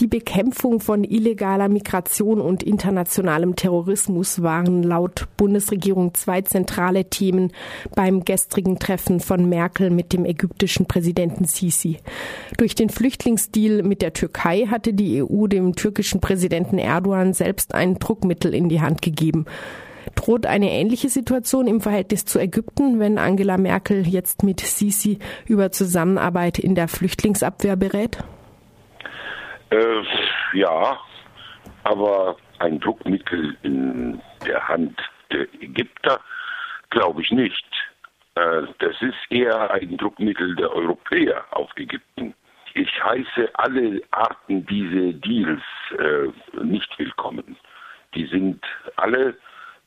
Die Bekämpfung von illegaler Migration und internationalem Terrorismus waren laut Bundesregierung zwei zentrale Themen beim gestrigen Treffen von Merkel mit dem ägyptischen Präsidenten Sisi. Durch den Flüchtlingsdeal mit der Türkei hatte die EU dem türkischen Präsidenten Erdogan selbst ein Druckmittel in die Hand gegeben. Droht eine ähnliche Situation im Verhältnis zu Ägypten, wenn Angela Merkel jetzt mit Sisi über Zusammenarbeit in der Flüchtlingsabwehr berät? Äh, ja, aber ein Druckmittel in der Hand der Ägypter glaube ich nicht. Äh, das ist eher ein Druckmittel der Europäer auf Ägypten. Ich heiße alle Arten diese Deals äh, nicht willkommen. Die sind alle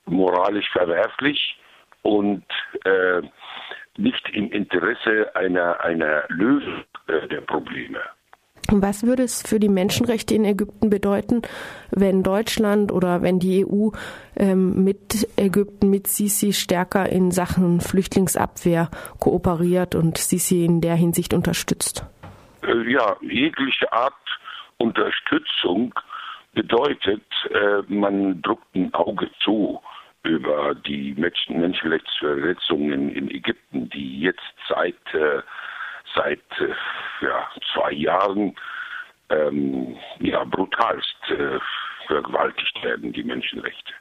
moralisch verwerflich und äh, nicht im Interesse einer, einer Lösung äh, der Probleme. Was würde es für die Menschenrechte in Ägypten bedeuten, wenn Deutschland oder wenn die EU ähm, mit Ägypten, mit Sisi stärker in Sachen Flüchtlingsabwehr kooperiert und Sisi in der Hinsicht unterstützt? Äh, ja, jegliche Art Unterstützung bedeutet, äh, man druckt ein Auge zu über die Menschen Menschenrechtsverletzungen in Ägypten, die jetzt seit äh, seit äh, Jahren ähm, ja, brutalst äh, vergewaltigt werden, die Menschenrechte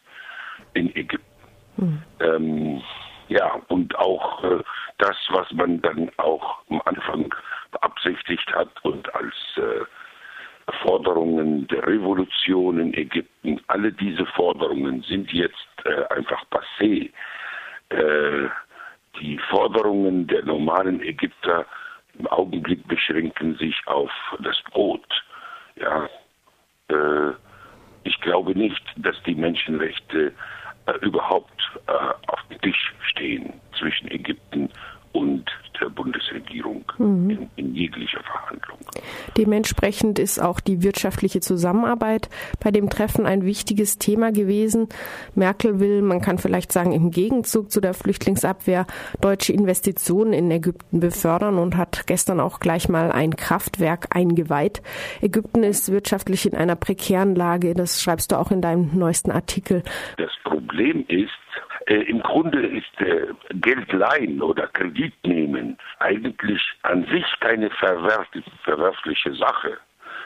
in Ägypten. Mhm. Ähm, ja, und auch äh, das, was man dann auch am Anfang beabsichtigt hat und als äh, Forderungen der Revolution in Ägypten, alle diese Forderungen sind jetzt äh, einfach passé. Äh, die Forderungen der normalen Ägypter im Augenblick beschränken sich auf das Brot. Ja, äh, ich glaube nicht, dass die Menschenrechte äh, überhaupt äh, auf dem Tisch stehen zwischen Ägypten und der Bundesregierung mhm. in, in, jeglicher Verhandlung. Dementsprechend ist auch die wirtschaftliche Zusammenarbeit bei dem Treffen ein wichtiges Thema gewesen. Merkel will, man kann vielleicht sagen, im Gegenzug zu der Flüchtlingsabwehr deutsche Investitionen in Ägypten befördern und hat gestern auch gleich mal ein Kraftwerk eingeweiht. Ägypten ist wirtschaftlich in einer prekären Lage, das schreibst du auch in deinem neuesten Artikel. Das Problem ist, äh, Im Grunde ist äh, Geld leihen oder Kredit nehmen eigentlich an sich keine verwerfliche Sache.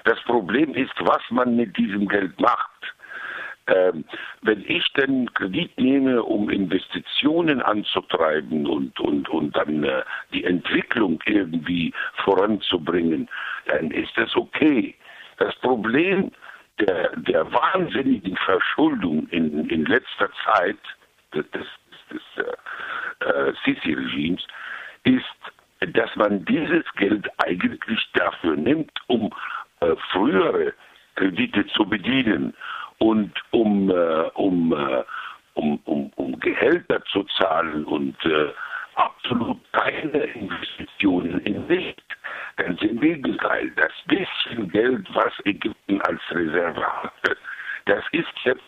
Das Problem ist, was man mit diesem Geld macht. Ähm, wenn ich denn Kredit nehme, um Investitionen anzutreiben und, und, und dann äh, die Entwicklung irgendwie voranzubringen, dann ist das okay. Das Problem der, der wahnsinnigen Verschuldung in, in letzter Zeit des, des äh, äh, Sisi-Regimes ist, dass man dieses Geld eigentlich dafür nimmt, um äh, frühere Kredite zu bedienen und um, äh, um, äh, um, um, um Gehälter zu zahlen und äh, absolut keine Investitionen in Sicht. Ganz im Gegenteil, das bisschen Geld, was Ägypten als Reserve hatte, das ist jetzt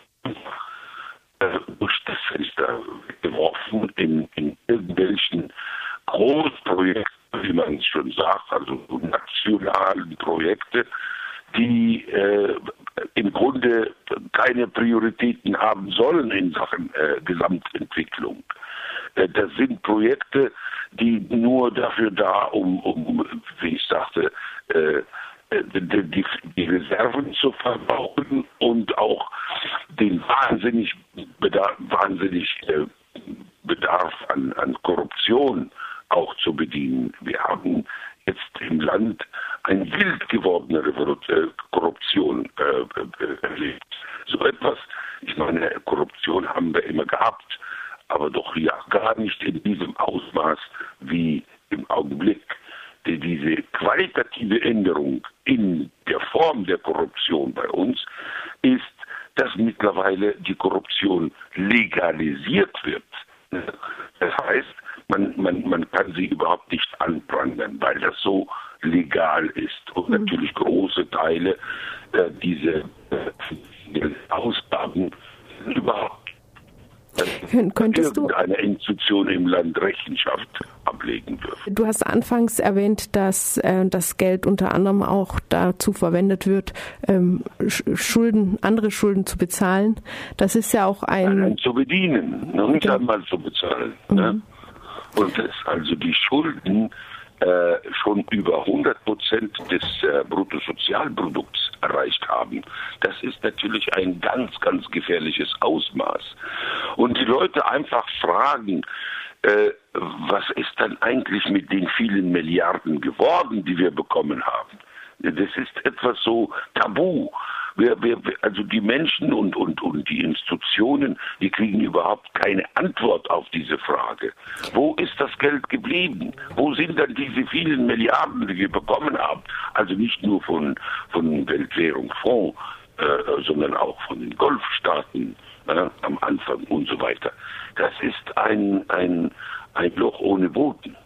durch das Fenster geworfen in, in irgendwelchen Großprojekten, wie man es schon sagt, also nationalen Projekte, die äh, im Grunde keine Prioritäten haben sollen in Sachen äh, Gesamtentwicklung. Äh, das sind Projekte, die nur dafür da, um, um wie ich sagte, äh, die, die, Reserven zu verbauen und auch den wahnsinnig Bedarf, wahnsinnig äh, Bedarf an, an Korruption auch zu bedienen. Wir haben jetzt im Land eine wild gewordene äh, Korruption äh, äh, erlebt. So etwas, ich meine, Korruption haben wir immer gehabt, aber doch ja gar nicht in diesem Ausmaß wie im Augenblick. Diese qualitative Änderung in der Form der Korruption bei uns ist dass mittlerweile die Korruption legalisiert wird. Das heißt, man, man, man kann sie überhaupt nicht anprangern, weil das so legal ist. Und mhm. natürlich große Teile äh, dieser äh, Ausgaben überhaupt Könntest du eine Institution im Land Rechenschaft ablegen dürfen. Du hast anfangs erwähnt, dass äh, das Geld unter anderem auch dazu verwendet wird, ähm, Schulden, andere Schulden zu bezahlen. Das ist ja auch ein Nein, zu bedienen, noch nicht einmal zu bezahlen. Ne? Mhm. Ne? Und dass also die Schulden äh, schon über 100 Prozent des äh, Bruttosozialprodukts erreicht haben. Das ist natürlich ein ganz, ganz gefährliches Ausmaß. Und die Leute einfach fragen, äh, was ist dann eigentlich mit den vielen Milliarden geworden, die wir bekommen haben? Das ist etwas so tabu. Wir, wir, also die Menschen und, und, und die Institutionen, die kriegen überhaupt keine Antwort auf diese Frage. Wo ist das Geld geblieben? Wo sind dann diese vielen Milliarden, die wir bekommen haben? Also nicht nur von, von Weltwährungsfonds, äh, sondern auch von den Golfstaaten äh, am Anfang und so weiter. Das ist ein, ein, ein Loch ohne Boden.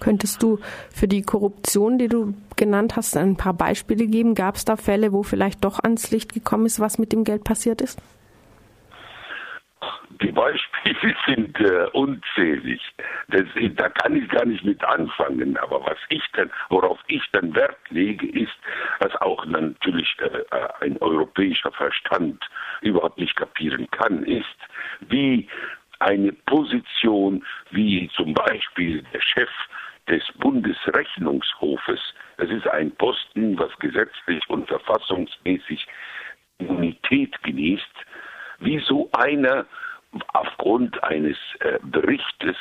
Könntest du für die Korruption, die du genannt hast, ein paar Beispiele geben? Gab es da Fälle, wo vielleicht doch ans Licht gekommen ist, was mit dem Geld passiert ist? Die Beispiele sind äh, unzählig. Das, da kann ich gar nicht mit anfangen. Aber was ich dann, worauf ich dann Wert lege, ist, was auch natürlich äh, äh ein europäischer Verstand überhaupt nicht kapieren kann, ist, wie eine Position wie zum Beispiel der Chef des Bundesrechnungshofes, das ist ein Posten, was gesetzlich und verfassungsmäßig Immunität genießt, wie so einer aufgrund eines äh, Berichtes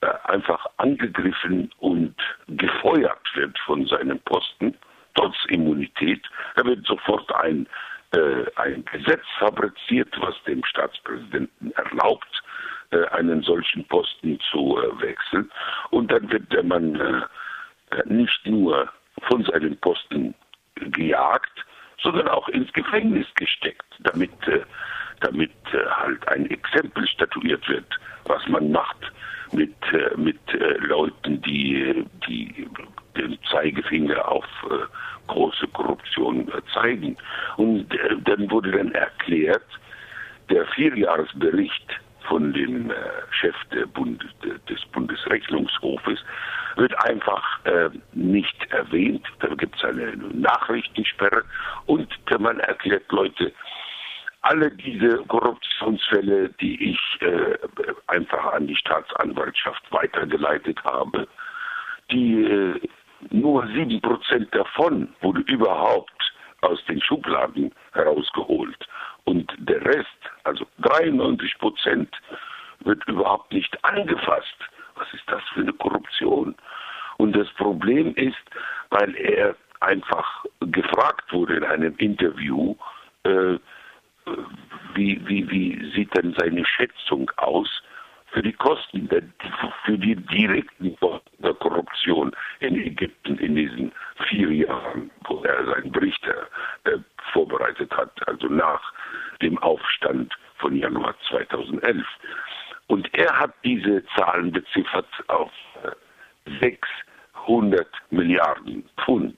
äh, einfach angegriffen und gefeuert wird von seinem Posten, trotz Immunität. Da wird sofort ein, äh, ein Gesetz fabriziert, was dem Staatspräsidenten erlaubt, äh, einen solchen Posten zu äh, wechseln. Und dann wird der Mann äh, nicht nur von seinem Posten gejagt, sondern auch ins Gefängnis gesteckt, damit, damit halt ein Exempel statuiert wird, was man macht mit, mit Leuten, die, die den Zeigefinger auf große Korruption zeigen. Und dann wurde dann erklärt, der Vierjahresbericht von dem äh, Chef Bund, des Bundesrechnungshofes wird einfach äh, nicht erwähnt. Da gibt es eine Nachrichtensperre und man erklärt Leute, alle diese Korruptionsfälle, die ich äh, einfach an die Staatsanwaltschaft weitergeleitet habe, die äh, nur sieben Prozent davon wurde überhaupt aus den Schubladen herausgeholt. Und der Rest, also 93 Prozent, wird überhaupt nicht angefasst. Was ist das für eine Korruption? Und das Problem ist, weil er einfach gefragt wurde in einem Interview, äh, wie, wie, wie sieht denn seine Schätzung aus für die Kosten, für die direkten Kosten der Korruption in Ägypten in diesen vier Jahren, wo er seinen Bericht äh, vorbereitet hat, also nach dem Aufstand von Januar 2011. Und er hat diese Zahlen beziffert auf 600 äh, Milliarden Pfund.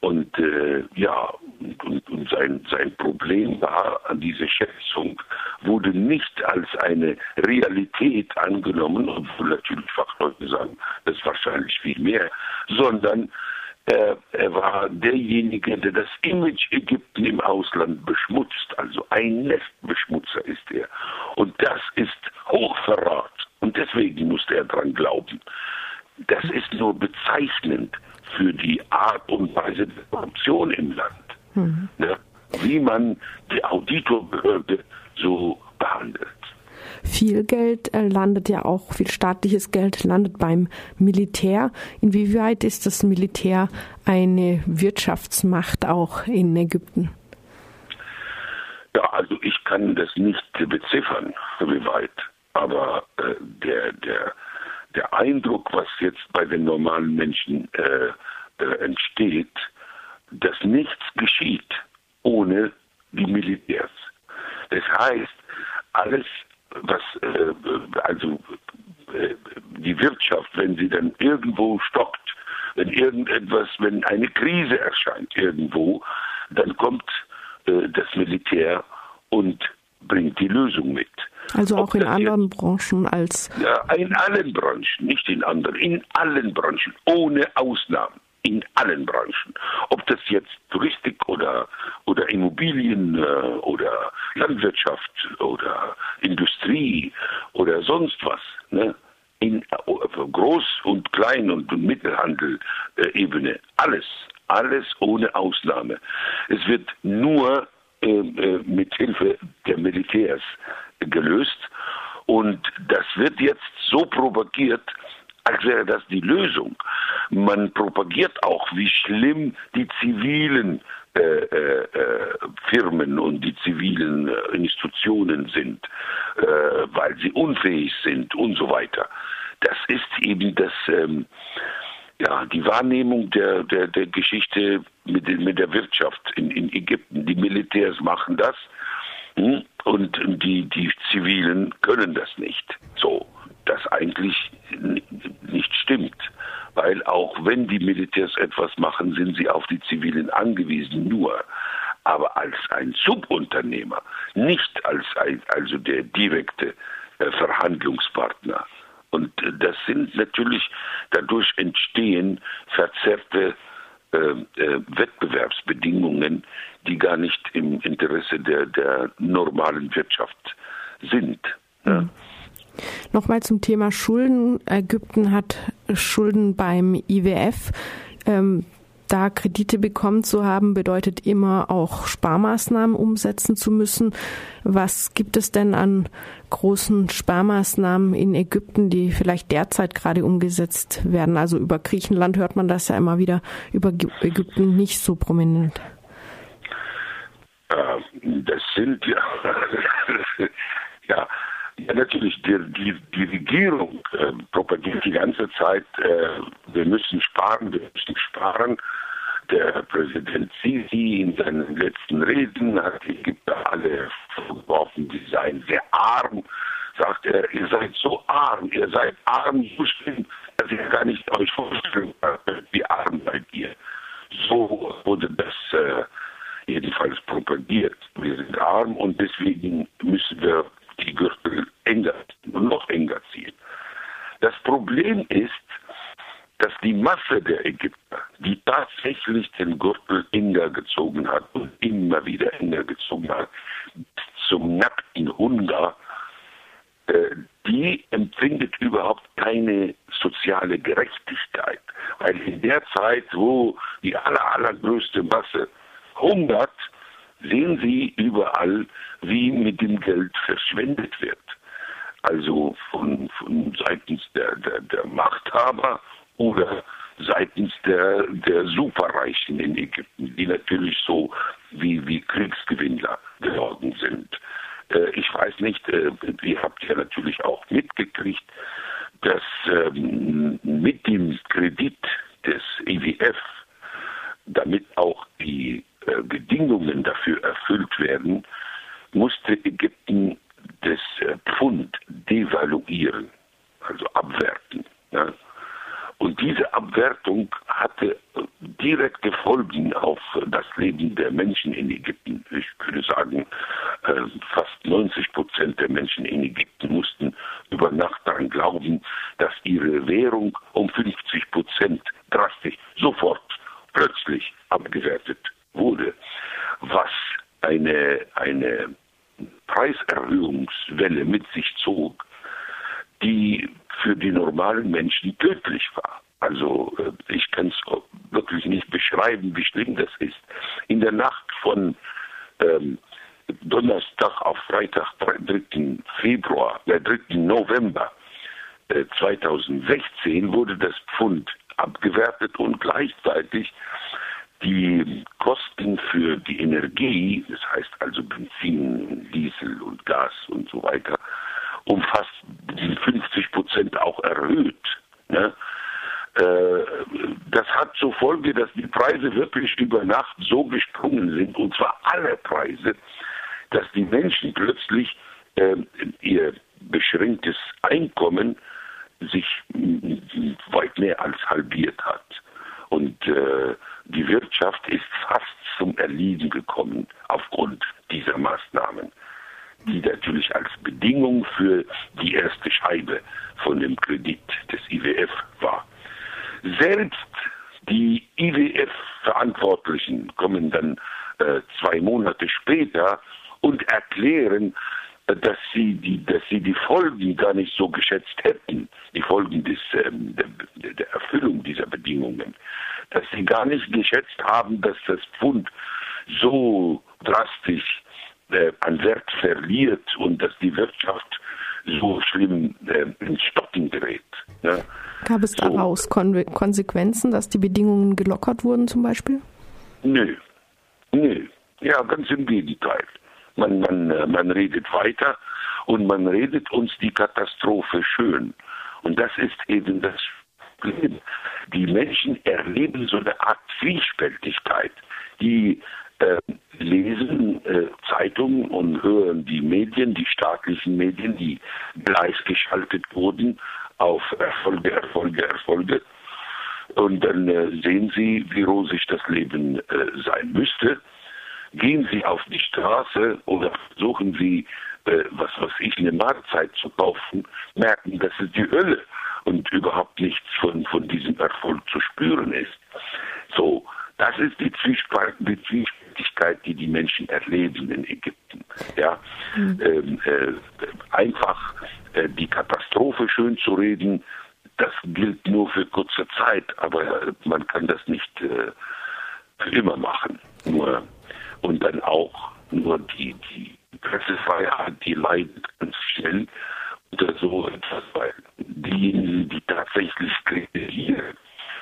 Und äh, ja, und, und sein, sein Problem war, diese Schätzung wurde nicht als eine Realität angenommen, obwohl natürlich Fachleute sagen, das ist wahrscheinlich viel mehr, sondern er, er war derjenige, der das Image Ägypten im Ausland beschmutzt. Also ein Nestbeschmutzer ist er. Und das ist Hochverrat. Und deswegen musste er dran glauben. Das ist nur bezeichnend für die Art und Weise der Korruption im Land. Mhm. Ne? Wie man die Auditorbehörde so behandelt viel Geld äh, landet ja auch, viel staatliches Geld landet beim Militär. Inwieweit ist das Militär eine Wirtschaftsmacht auch in Ägypten? Ja, also ich kann das nicht beziffern, wie weit. Aber äh, der, der, der Eindruck, was jetzt bei den normalen Menschen äh, äh, entsteht, dass nichts geschieht ohne die Militärs. Das heißt, alles was äh, also äh, die Wirtschaft, wenn sie dann irgendwo stockt, wenn irgendetwas, wenn eine Krise erscheint irgendwo, dann kommt äh, das Militär und bringt die Lösung mit. Also auch in anderen Branchen als. Ja, in allen Branchen, nicht in anderen, in allen Branchen, ohne Ausnahmen. In allen Branchen. Ob das jetzt Touristik oder, oder Immobilien äh, oder Landwirtschaft oder Industrie oder sonst was. Ne? in Groß- und Klein- und Mittelhandel-Ebene. Äh, alles, alles ohne Ausnahme. Es wird nur äh, äh, mit Hilfe der Militärs gelöst und das wird jetzt so propagiert, als wäre das die Lösung. Man propagiert auch, wie schlimm die zivilen äh, äh, äh Firmen und die zivilen äh, Institutionen sind, äh, weil sie unfähig sind und so weiter. Das ist eben das, ähm, ja, die Wahrnehmung der, der, der Geschichte mit, mit der Wirtschaft in, in Ägypten. Die Militärs machen das hm, und die, die Zivilen können das nicht. So, das eigentlich nicht stimmt weil auch wenn die Militärs etwas machen, sind sie auf die Zivilen angewiesen, nur aber als ein Subunternehmer, nicht als ein, also der direkte äh, Verhandlungspartner. Und das sind natürlich, dadurch entstehen verzerrte äh, äh, Wettbewerbsbedingungen, die gar nicht im Interesse der, der normalen Wirtschaft sind. Mhm. Ja. Nochmal zum Thema Schulden. Ägypten hat Schulden beim IWF. Ähm, da Kredite bekommen zu haben, bedeutet immer auch Sparmaßnahmen umsetzen zu müssen. Was gibt es denn an großen Sparmaßnahmen in Ägypten, die vielleicht derzeit gerade umgesetzt werden? Also über Griechenland hört man das ja immer wieder, über Ägypten nicht so prominent. Ähm, das sind ja, ja ja, natürlich. Die, die, die Regierung äh, propagiert die ganze Zeit, äh, wir müssen sparen, wir müssen sparen. Der Präsident Sisi in seinen letzten Reden hat die Ägypter alle vorgeworfen, sie seien sehr arm. Sagt er, ihr seid so arm, ihr seid arm, so schlimm, dass ihr gar nicht euch vorstellen könnt, wie arm seid ihr. So wurde das äh, jedenfalls propagiert. Wir sind arm und deswegen müssen wir die Gürtel enger, noch enger ziehen. Das Problem ist, dass die Masse der Ägypter, die tatsächlich den Gürtel enger gezogen hat und immer wieder enger gezogen hat, bis zum nackten Hunger, äh, die empfindet überhaupt keine soziale Gerechtigkeit. Weil in der Zeit, wo die aller, allergrößte Masse hungert, sehen Sie überall, wie mit dem Geld verschwendet wird. Also von, von seitens der, der, der Machthaber oder seitens der, der Superreichen in Ägypten, die natürlich so wie, wie Kriegsgewinnler geworden sind. Äh, ich weiß nicht, äh, ihr habt ja natürlich auch mitgekriegt, dass ähm, mit dem Kredit des IWF, damit auch die äh, Bedingungen dafür erfüllt werden, musste Ägypten Ian beschreiben, wie schlimm das ist. In der Nacht von ähm, Donnerstag auf Freitag, 3. Februar, der 3. November äh, 2016 wurde das Pfund abgewertet und gleichzeitig die Kosten für die Energie, das heißt also Benzin, Diesel und Gas und so weiter, um fast 50 Prozent auch erhöht. Ne? Äh, das hat zur Folge, dass die Preise wirklich über Nacht so gesprungen sind, und zwar alle Preise, dass die Menschen plötzlich äh, ihr beschränktes Einkommen sich weit mehr als halbiert hat. Und äh, die Wirtschaft ist fast zum Erliegen gekommen aufgrund dieser Maßnahmen. die natürlich als Bedingung für die erste Scheibe von dem Kredit des IWF war. Selbst die IWF-Verantwortlichen kommen dann äh, zwei Monate später und erklären, äh, dass sie die, dass sie die Folgen gar nicht so geschätzt hätten, die Folgen des, ähm, der, der Erfüllung dieser Bedingungen, dass sie gar nicht geschätzt haben, dass das Pfund so drastisch äh, an Wert verliert und dass die Wirtschaft so schlimm äh, ins Stocken gerät. Ja. Gab es daraus so. Kon Konsequenzen, dass die Bedingungen gelockert wurden zum Beispiel? Nö. Nö. Ja, ganz im Gegenteil. Man, man, äh, man redet weiter und man redet uns die Katastrophe schön. Und das ist eben das Problem. Die Menschen erleben so eine Art Zwiespältigkeit. Die äh, lesen äh, Zeitungen und hören die Medien, die staatlichen Medien, die gleichgeschaltet wurden auf Erfolge, Erfolge, Erfolge. Und dann äh, sehen sie, wie rosig das Leben äh, sein müsste. Gehen sie auf die Straße oder versuchen sie, äh, was weiß ich, eine Mahlzeit zu kaufen, merken, das ist die Hölle und überhaupt nichts von, von diesem Erfolg zu spüren ist. So, das ist die Zwiespältigkeit, die die Menschen erleben in Ägypten. Ja, mhm. ähm, äh, einfach äh, die Katastrophe schön zu reden, das gilt nur für kurze Zeit, aber man kann das nicht äh, für immer machen. Nur und dann auch nur die, die Pressefreiheit, die leidet ganz schnell unter so etwas, weil diejenigen, die tatsächlich kritisieren,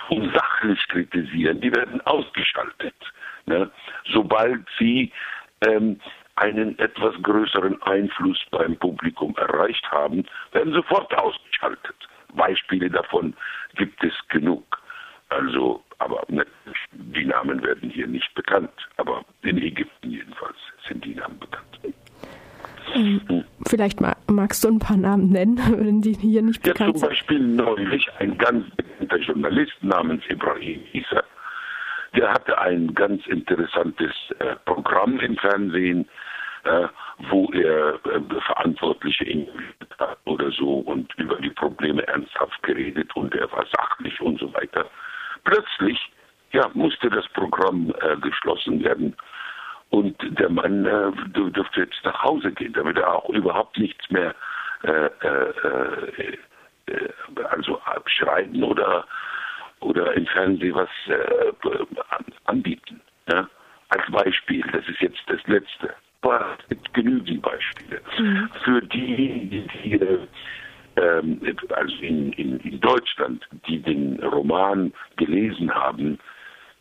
und sachlich kritisieren, die werden ausgeschaltet. Sobald sie ähm, einen etwas größeren Einfluss beim Publikum erreicht haben, werden sofort ausgeschaltet. Beispiele davon gibt es genug. Also, aber ne, die Namen werden hier nicht bekannt. Aber in Ägypten jedenfalls sind die Namen bekannt. Ähm, vielleicht magst du ein paar Namen nennen, wenn die hier nicht bekannt sind. Ja, zum Beispiel neulich ein ganz bekannter Journalist namens Ibrahim Issa. Der hatte ein ganz interessantes äh, Programm im Fernsehen, äh, wo er äh, Verantwortliche interviewt hat oder so und über die Probleme ernsthaft geredet und er war sachlich und so weiter. Plötzlich ja, musste das Programm geschlossen werden und der Mann dürfte jetzt nach Hause gehen, damit er auch überhaupt nichts mehr also schreiben oder oder im Fernsehen was äh, anbieten. Ja? Als Beispiel, das ist jetzt das letzte. Aber es gibt genügend Beispiele. Mhm. Für die, die ähm, also in, in, in Deutschland, die den Roman gelesen haben,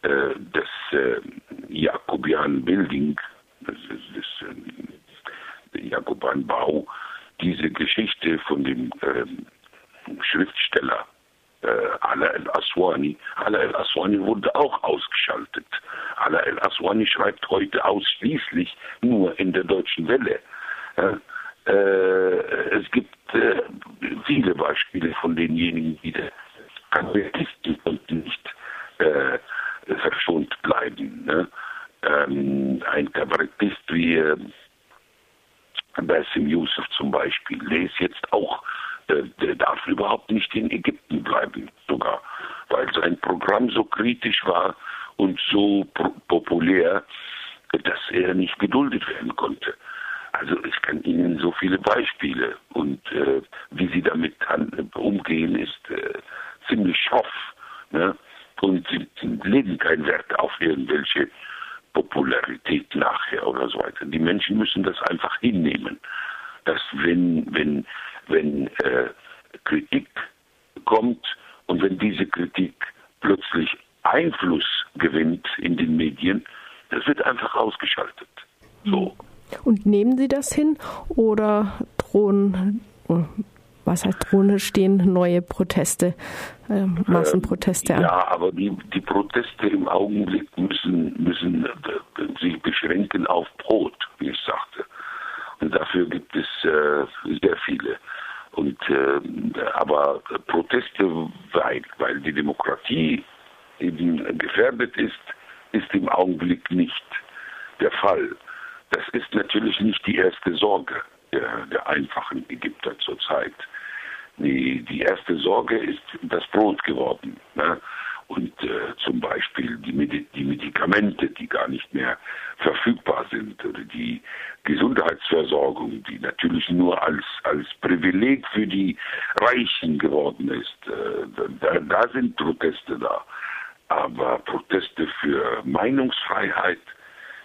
äh, des äh, Jakobian Building, des, des äh, Jakoban Bau, diese Geschichte von dem äh, Schriftsteller äh, Ala el-Aswani. Ala el-Aswani wurde auch ausgeschaltet. Ala el-Aswani schreibt heute ausschließlich nur in der deutschen Welle. Äh, es gibt äh, viele Beispiele von denjenigen, die der Kabarettisten konnten nicht äh, verschont bleiben. Ne? Ähm, ein Kabarettist wie äh, Basim Yusuf zum Beispiel, der ist jetzt auch, äh, der darf überhaupt nicht in Ägypten bleiben, sogar, weil sein Programm so kritisch war und so populär, dass er nicht geduldet werden konnte. Also ich kann Ihnen so viele Beispiele und äh, wie Sie damit umgehen, ist äh, ziemlich schroff. Ne? und sie legen keinen Wert auf irgendwelche Popularität nachher oder so weiter. Die Menschen müssen das einfach hinnehmen, dass wenn, wenn, wenn äh, Kritik kommt und wenn diese Kritik plötzlich Einfluss gewinnt in den Medien, das wird einfach ausgeschaltet. So. Und nehmen Sie das hin oder drohen was heißt Drohne stehen neue Proteste, äh, Massenproteste ähm, an. Ja, aber die, die Proteste im Augenblick müssen, müssen äh, sich beschränken auf Brot, wie ich sagte. Und dafür gibt es äh, sehr viele. Und äh, aber Proteste, weil, weil die Demokratie eben gefährdet ist, ist im Augenblick nicht der Fall. Das ist natürlich nicht die erste Sorge. der, der einfachen Ägypter zurzeit. Die, die erste Sorge ist das Brot geworden. Ne? Und äh, zum Beispiel die, Medi die Medikamente, die gar nicht mehr verfügbar sind, die Gesundheitsversorgung, die natürlich nur als, als Privileg für die Reichen geworden ist. Äh, da, da sind Proteste da. Aber Proteste für Meinungsfreiheit,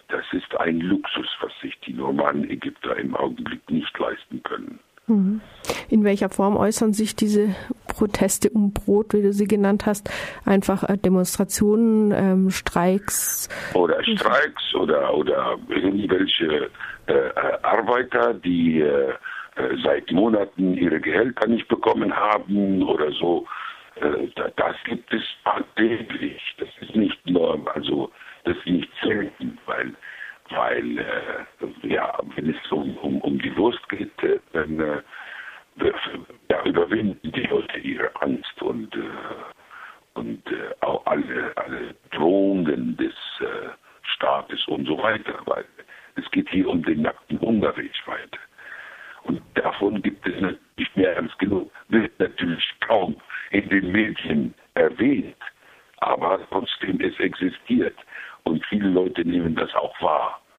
das ist ein Luxus, was sich die normalen Ägypter im Augenblick nicht leisten können. Mhm. In welcher Form äußern sich diese Proteste um Brot, wie du sie genannt hast? Einfach äh, Demonstrationen, ähm, Streiks? Oder Streiks oder, oder irgendwelche äh, äh Arbeiter, die äh, äh, seit Monaten ihre Gehälter nicht bekommen haben oder so. Äh, das gibt es täglich. Das ist nicht nur, also das ist nicht selten, weil weil äh, ja, wenn es um, um, um die Wurst geht, äh, dann äh, ja, überwinden die Leute ihre Angst und, äh, und äh, auch alle, alle Drohungen des äh, Staates und so weiter, weil es geht hier um den nackten Hunger weltweit. Und davon gibt es nicht mehr als genug, wird natürlich kaum in den Medien erwähnt, aber trotzdem es existiert und viele Leute nehmen das auch wahr.